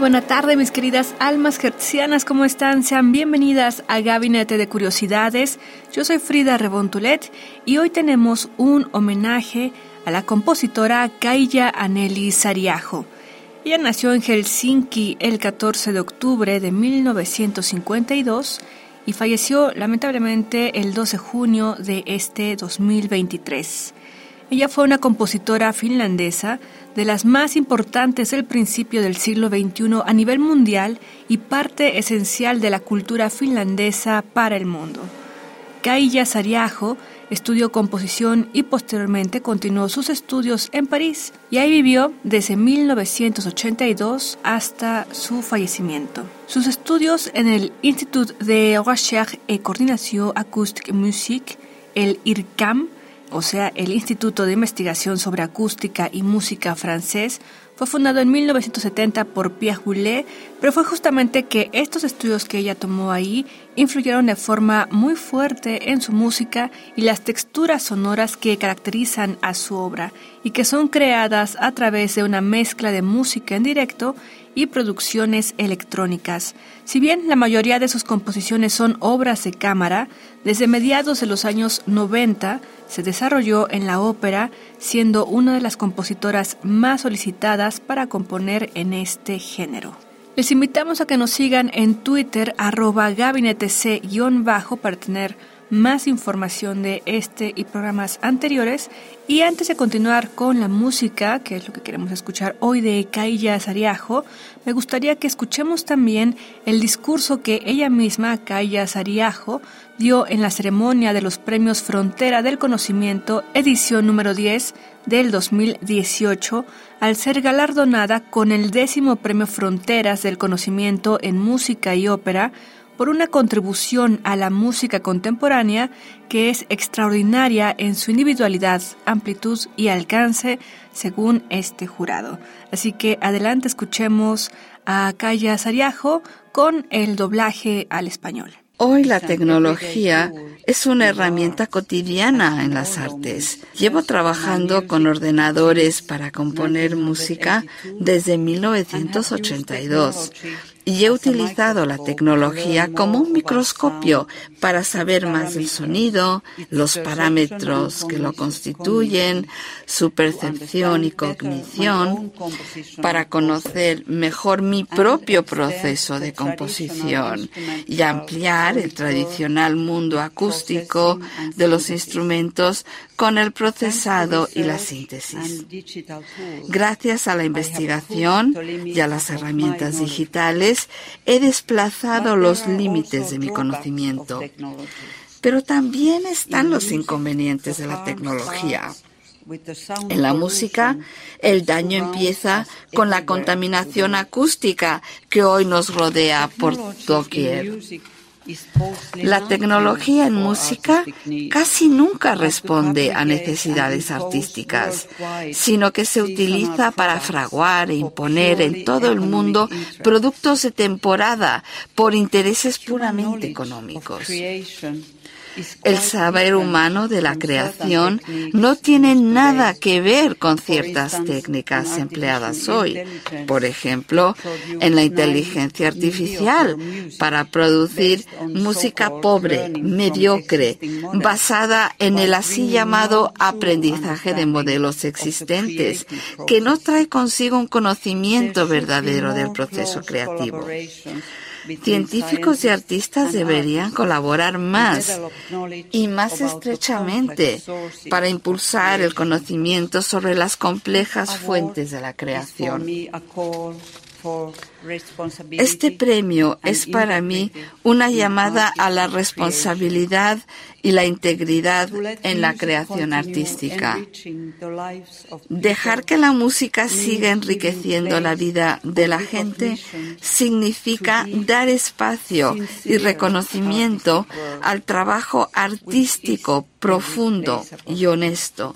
Buena tarde, mis queridas almas hertzianas, ¿cómo están? Sean bienvenidas a Gabinete de Curiosidades. Yo soy Frida Rebontulet y hoy tenemos un homenaje a la compositora Kaija Aneli Sariajo. Ella nació en Helsinki el 14 de octubre de 1952 y falleció lamentablemente el 12 de junio de este 2023. Ella fue una compositora finlandesa de las más importantes del principio del siglo XXI a nivel mundial y parte esencial de la cultura finlandesa para el mundo. Kaija Sariajo estudió composición y posteriormente continuó sus estudios en París y ahí vivió desde 1982 hasta su fallecimiento. Sus estudios en el Institut de Recherche et Coordination Acoustique Musique, el IRCAM, o sea, el Instituto de Investigación sobre Acústica y Música francés, fue fundado en 1970 por Pierre Boulez, pero fue justamente que estos estudios que ella tomó ahí influyeron de forma muy fuerte en su música y las texturas sonoras que caracterizan a su obra y que son creadas a través de una mezcla de música en directo y producciones electrónicas. Si bien la mayoría de sus composiciones son obras de cámara, desde mediados de los años 90 se desarrolló en la ópera, siendo una de las compositoras más solicitadas para componer en este género. Les invitamos a que nos sigan en Twitter arroba gabinetec-bajo para tener más información de este y programas anteriores. Y antes de continuar con la música, que es lo que queremos escuchar hoy de Kaija Sariajo, me gustaría que escuchemos también el discurso que ella misma, Kaija Sariajo, dio en la ceremonia de los premios Frontera del Conocimiento, edición número 10 del 2018, al ser galardonada con el décimo premio Fronteras del Conocimiento en Música y Ópera, por una contribución a la música contemporánea que es extraordinaria en su individualidad, amplitud y alcance, según este jurado. Así que adelante escuchemos a Kaya Sariajo con el doblaje al español. Hoy la tecnología es una herramienta cotidiana en las artes. Llevo trabajando con ordenadores para componer música desde 1982 y he utilizado la tecnología como un microscopio para saber más del sonido, los parámetros que lo constituyen, su percepción y cognición, para conocer mejor mi propio proceso de composición y ampliar el tradicional mundo acústico de los instrumentos con el procesado y la síntesis. Gracias a la investigación y a las herramientas digitales, he desplazado los límites de mi conocimiento. Pero también están los inconvenientes de la tecnología. En la música, el daño empieza con la contaminación acústica que hoy nos rodea por doquier. La tecnología en música casi nunca responde a necesidades artísticas, sino que se utiliza para fraguar e imponer en todo el mundo productos de temporada por intereses puramente económicos. El saber humano de la creación no tiene nada que ver con ciertas técnicas empleadas hoy. Por ejemplo, en la inteligencia artificial para producir música pobre, mediocre, basada en el así llamado aprendizaje de modelos existentes, que no trae consigo un conocimiento verdadero del proceso creativo. Científicos y artistas deberían colaborar más y más estrechamente para impulsar el conocimiento sobre las complejas fuentes de la creación. Este premio es para mí una llamada a la responsabilidad y la integridad en la creación artística. Dejar que la música siga enriqueciendo la vida de la gente significa dar espacio y reconocimiento al trabajo artístico profundo y honesto.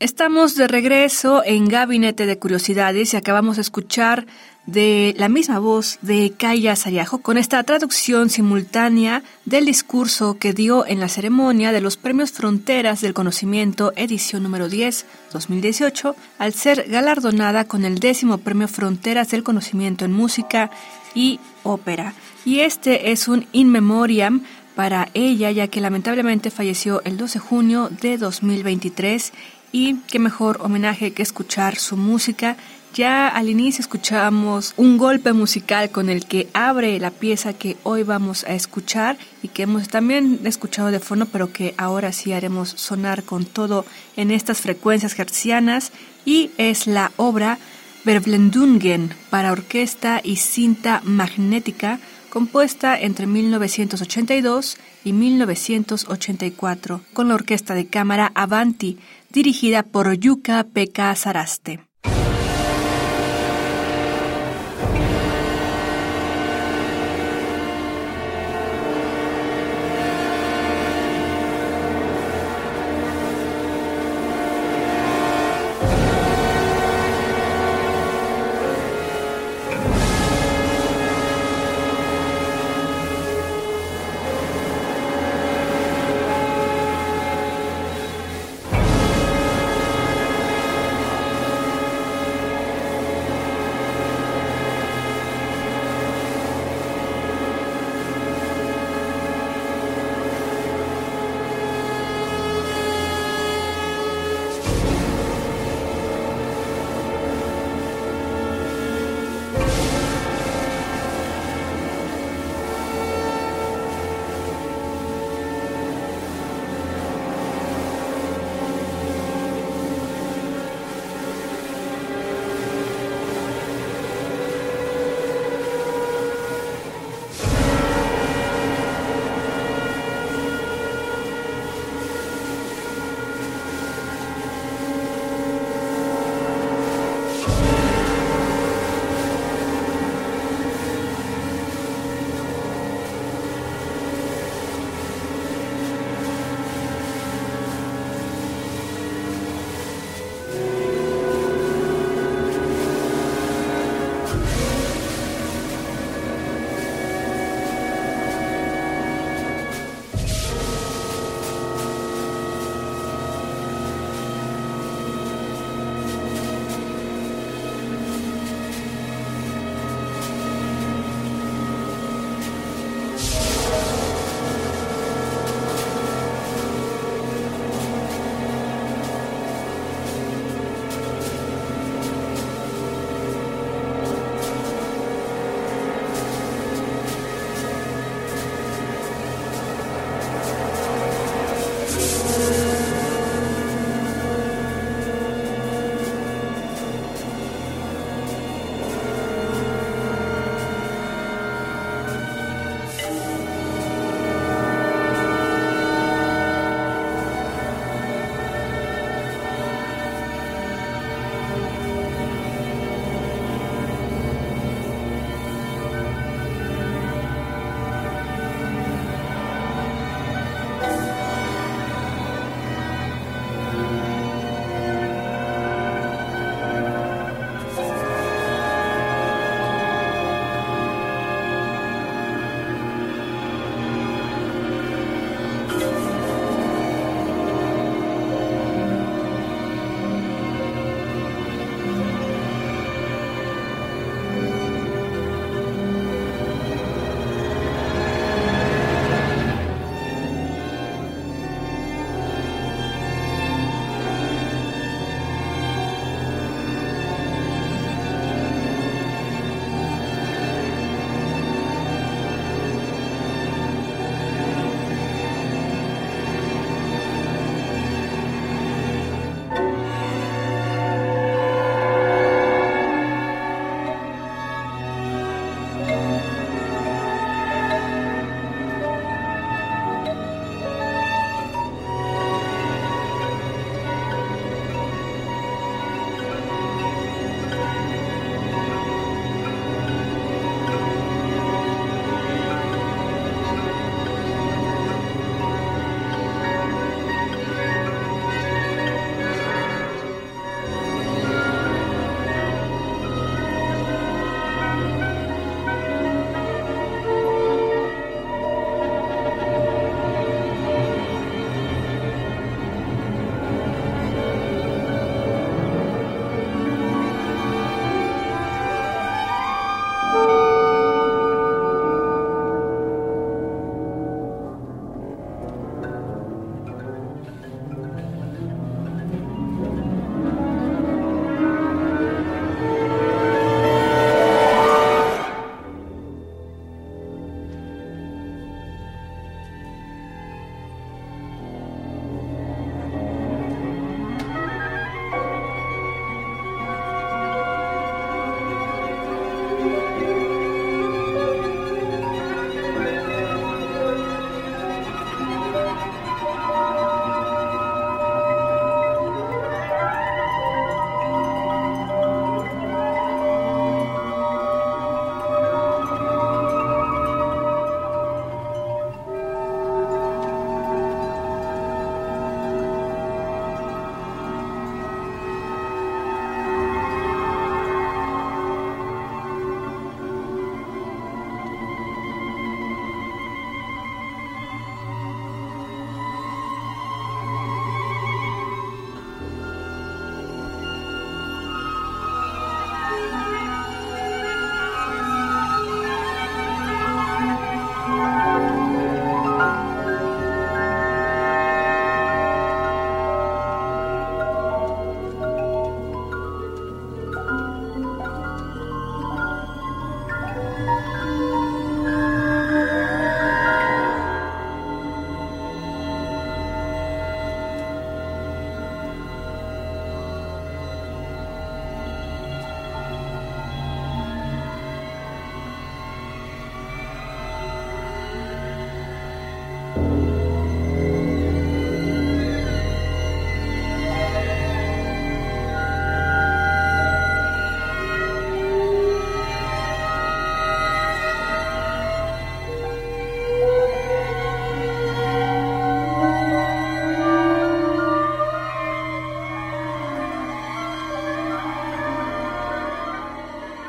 Estamos de regreso en Gabinete de Curiosidades y acabamos de escuchar de la misma voz de Kaya Sariajo con esta traducción simultánea del discurso que dio en la ceremonia de los Premios Fronteras del Conocimiento edición número 10 2018 al ser galardonada con el décimo Premio Fronteras del Conocimiento en Música y Ópera. Y este es un in memoriam para ella ya que lamentablemente falleció el 12 de junio de 2023 y qué mejor homenaje que escuchar su música. Ya al inicio escuchamos un golpe musical con el que abre la pieza que hoy vamos a escuchar y que hemos también escuchado de fondo, pero que ahora sí haremos sonar con todo en estas frecuencias hertzianas y es la obra Verblendungen para orquesta y cinta magnética compuesta entre 1982 y 1984 con la orquesta de cámara Avanti dirigida por Yuka Pekka Saraste.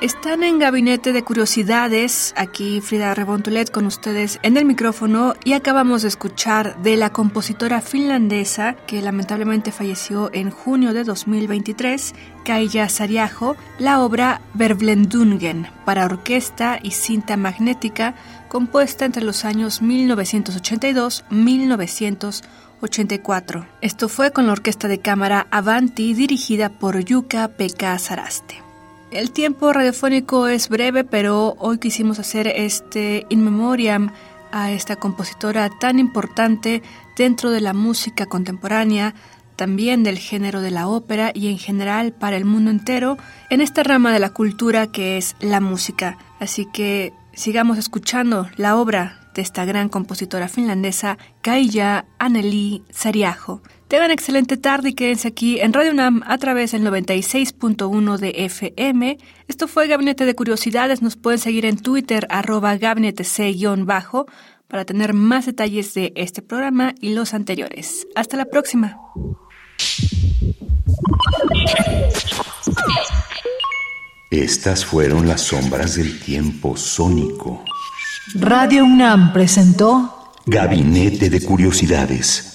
Están en Gabinete de Curiosidades, aquí Frida Rebontulet con ustedes en el micrófono y acabamos de escuchar de la compositora finlandesa que lamentablemente falleció en junio de 2023, Kaija Sariajo, la obra Verblendungen para orquesta y cinta magnética compuesta entre los años 1982-1984. Esto fue con la orquesta de cámara Avanti dirigida por Yuka Pekka Saraste. El tiempo radiofónico es breve, pero hoy quisimos hacer este in memoriam a esta compositora tan importante dentro de la música contemporánea, también del género de la ópera y en general para el mundo entero, en esta rama de la cultura que es la música. Así que sigamos escuchando la obra de esta gran compositora finlandesa, Kaija Anneli Sariajo. Tengan excelente tarde y quédense aquí en Radio UNAM a través del 96.1 de FM. Esto fue Gabinete de Curiosidades. Nos pueden seguir en Twitter, arroba gabinete C-bajo, para tener más detalles de este programa y los anteriores. Hasta la próxima. Estas fueron las sombras del tiempo sónico. Radio UNAM presentó Gabinete de Curiosidades